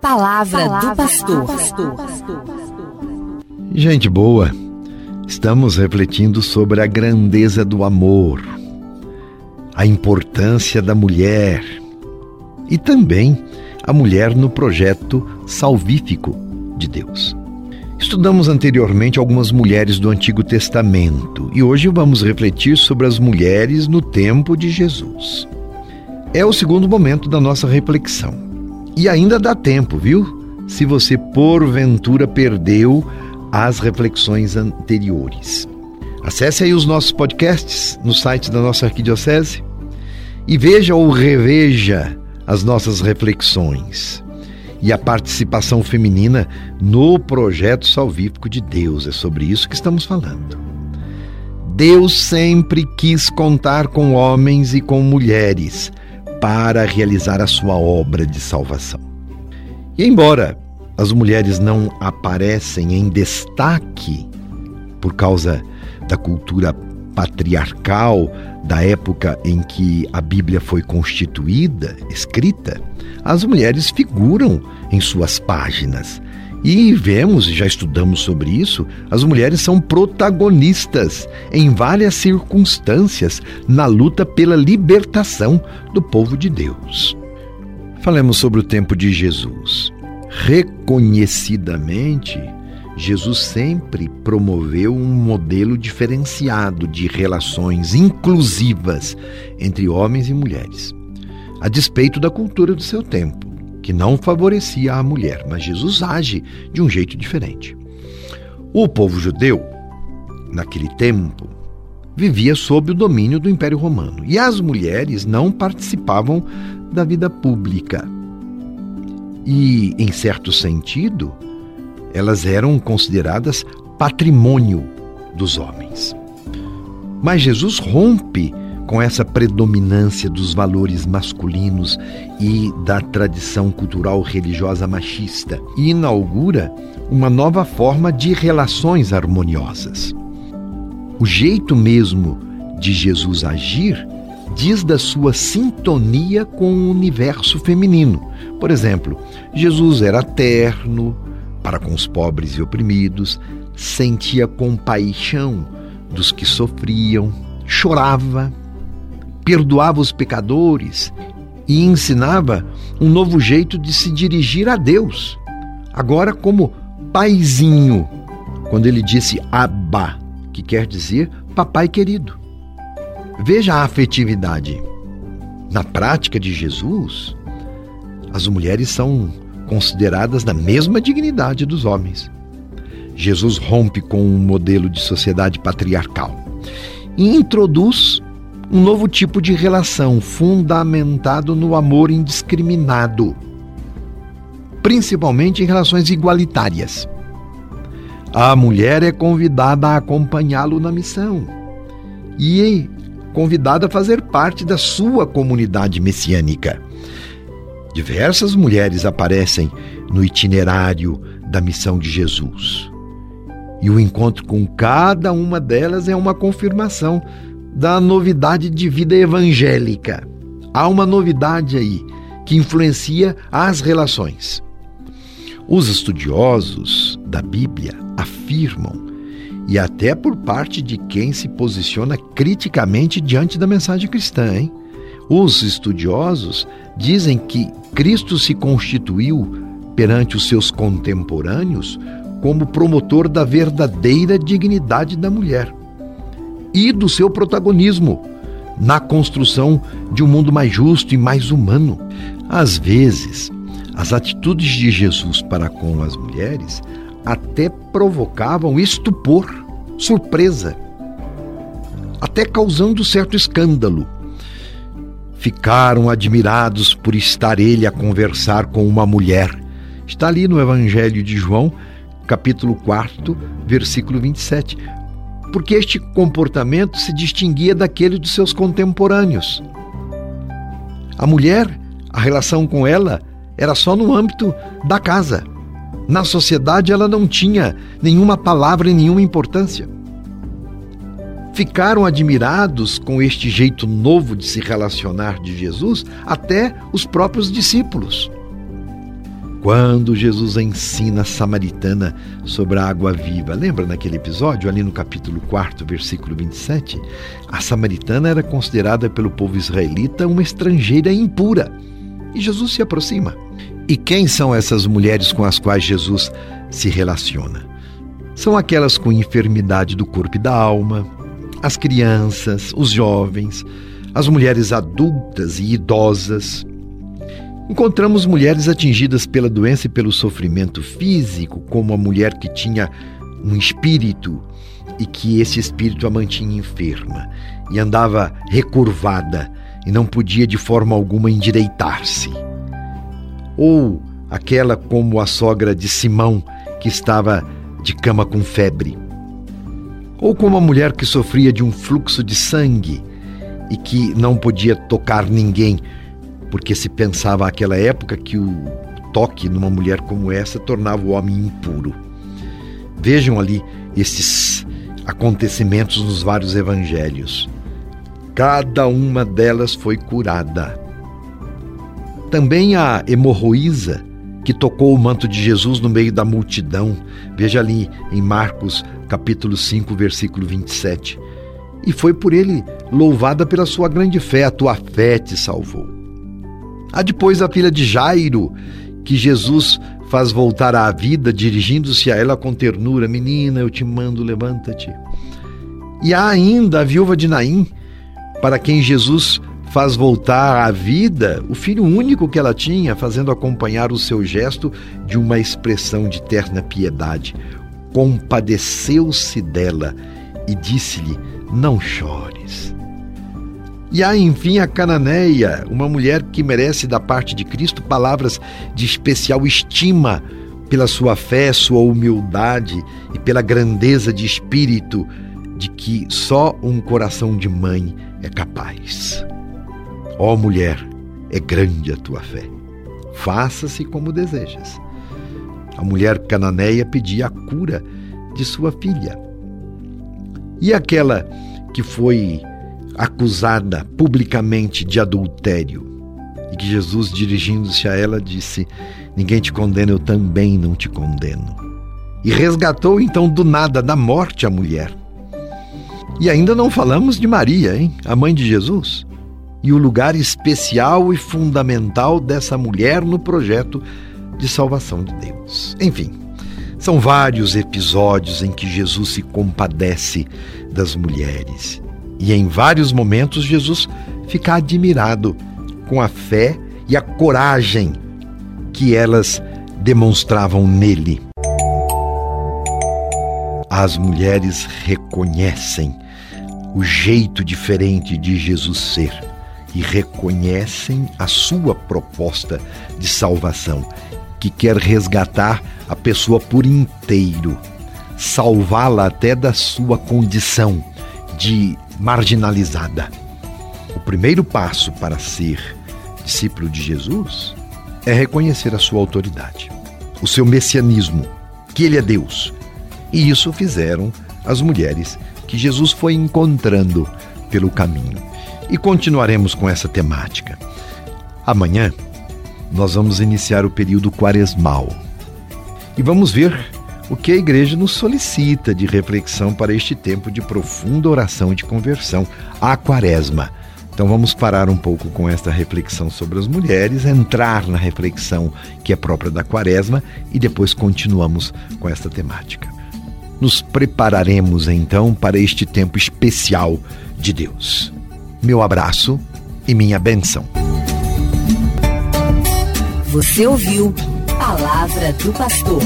Palavra, Palavra do pastor. Gente boa, estamos refletindo sobre a grandeza do amor, a importância da mulher e também a mulher no projeto salvífico de Deus. Estudamos anteriormente algumas mulheres do Antigo Testamento e hoje vamos refletir sobre as mulheres no tempo de Jesus. É o segundo momento da nossa reflexão. E ainda dá tempo, viu? Se você porventura perdeu as reflexões anteriores. Acesse aí os nossos podcasts no site da nossa arquidiocese e veja ou reveja as nossas reflexões e a participação feminina no projeto salvífico de Deus. É sobre isso que estamos falando. Deus sempre quis contar com homens e com mulheres para realizar a sua obra de salvação. E embora as mulheres não aparecem em destaque por causa da cultura patriarcal da época em que a Bíblia foi constituída, escrita, as mulheres figuram em suas páginas. E vemos, já estudamos sobre isso, as mulheres são protagonistas em várias circunstâncias na luta pela libertação do povo de Deus. Falemos sobre o tempo de Jesus. Reconhecidamente, Jesus sempre promoveu um modelo diferenciado de relações inclusivas entre homens e mulheres, a despeito da cultura do seu tempo, que não favorecia a mulher, mas Jesus age de um jeito diferente. O povo judeu, naquele tempo, vivia sob o domínio do Império Romano e as mulheres não participavam da vida pública. E, em certo sentido, elas eram consideradas patrimônio dos homens. Mas Jesus rompe com essa predominância dos valores masculinos e da tradição cultural religiosa machista e inaugura uma nova forma de relações harmoniosas. O jeito mesmo de Jesus agir diz da sua sintonia com o universo feminino. Por exemplo, Jesus era terno, para com os pobres e oprimidos, sentia compaixão dos que sofriam, chorava, perdoava os pecadores e ensinava um novo jeito de se dirigir a Deus. Agora, como paizinho, quando ele disse Abba, que quer dizer papai querido. Veja a afetividade. Na prática de Jesus, as mulheres são consideradas da mesma dignidade dos homens. Jesus rompe com um modelo de sociedade patriarcal e introduz um novo tipo de relação fundamentado no amor indiscriminado, principalmente em relações igualitárias. A mulher é convidada a acompanhá-lo na missão e convidada a fazer parte da sua comunidade messiânica. Diversas mulheres aparecem no itinerário da missão de Jesus. E o encontro com cada uma delas é uma confirmação da novidade de vida evangélica. Há uma novidade aí que influencia as relações. Os estudiosos da Bíblia afirmam, e até por parte de quem se posiciona criticamente diante da mensagem cristã, hein? Os estudiosos dizem que Cristo se constituiu perante os seus contemporâneos como promotor da verdadeira dignidade da mulher e do seu protagonismo na construção de um mundo mais justo e mais humano. Às vezes, as atitudes de Jesus para com as mulheres até provocavam estupor, surpresa, até causando certo escândalo ficaram admirados por estar ele a conversar com uma mulher. Está ali no Evangelho de João, capítulo 4, versículo 27. Porque este comportamento se distinguia daquele dos seus contemporâneos. A mulher, a relação com ela era só no âmbito da casa. Na sociedade ela não tinha nenhuma palavra e nenhuma importância ficaram admirados com este jeito novo de se relacionar de Jesus, até os próprios discípulos. Quando Jesus ensina a samaritana sobre a água viva, lembra naquele episódio, ali no capítulo 4, versículo 27? A samaritana era considerada pelo povo israelita uma estrangeira impura. E Jesus se aproxima. E quem são essas mulheres com as quais Jesus se relaciona? São aquelas com enfermidade do corpo e da alma, as crianças, os jovens, as mulheres adultas e idosas, Encontramos mulheres atingidas pela doença e pelo sofrimento físico, como a mulher que tinha um espírito e que esse espírito a mantinha enferma e andava recurvada e não podia de forma alguma endireitar-se. Ou aquela como a sogra de Simão, que estava de cama com febre. Ou como a mulher que sofria de um fluxo de sangue e que não podia tocar ninguém porque se pensava naquela época que o toque numa mulher como essa tornava o homem impuro. Vejam ali esses acontecimentos nos vários evangelhos. Cada uma delas foi curada. Também a hemorroísa, que tocou o manto de Jesus no meio da multidão. Veja ali em Marcos, capítulo 5, versículo 27. E foi por ele louvada pela sua grande fé, a tua fé te salvou. Há depois a filha de Jairo, que Jesus faz voltar à vida, dirigindo-se a ela com ternura: Menina, eu te mando, levanta-te. E há ainda a viúva de Naim, para quem Jesus faz voltar à vida o filho único que ela tinha, fazendo acompanhar o seu gesto de uma expressão de terna piedade. Compadeceu-se dela e disse-lhe: Não chores. E há, enfim, a cananeia, uma mulher que merece da parte de Cristo palavras de especial estima pela sua fé, sua humildade e pela grandeza de espírito de que só um coração de mãe é capaz. Ó oh, mulher, é grande a tua fé. Faça-se como desejas. A mulher cananeia pedia a cura de sua filha. E aquela que foi acusada publicamente de adultério. E que Jesus, dirigindo-se a ela, disse: Ninguém te condena, eu também não te condeno. E resgatou então do nada, da morte, a mulher. E ainda não falamos de Maria, hein? A mãe de Jesus. E o lugar especial e fundamental dessa mulher no projeto de salvação de Deus. Enfim, são vários episódios em que Jesus se compadece das mulheres e em vários momentos Jesus fica admirado com a fé e a coragem que elas demonstravam nele. As mulheres reconhecem o jeito diferente de Jesus ser e reconhecem a sua proposta de salvação, que quer resgatar a pessoa por inteiro, salvá-la até da sua condição de marginalizada. O primeiro passo para ser discípulo de Jesus é reconhecer a sua autoridade, o seu messianismo, que ele é Deus. E isso fizeram as mulheres que Jesus foi encontrando pelo caminho. E continuaremos com essa temática. Amanhã nós vamos iniciar o período quaresmal e vamos ver o que a igreja nos solicita de reflexão para este tempo de profunda oração e de conversão, a quaresma. Então vamos parar um pouco com esta reflexão sobre as mulheres, entrar na reflexão que é própria da quaresma e depois continuamos com esta temática. Nos prepararemos então para este tempo especial de Deus. Meu abraço e minha benção. Você ouviu Palavra do Pastor.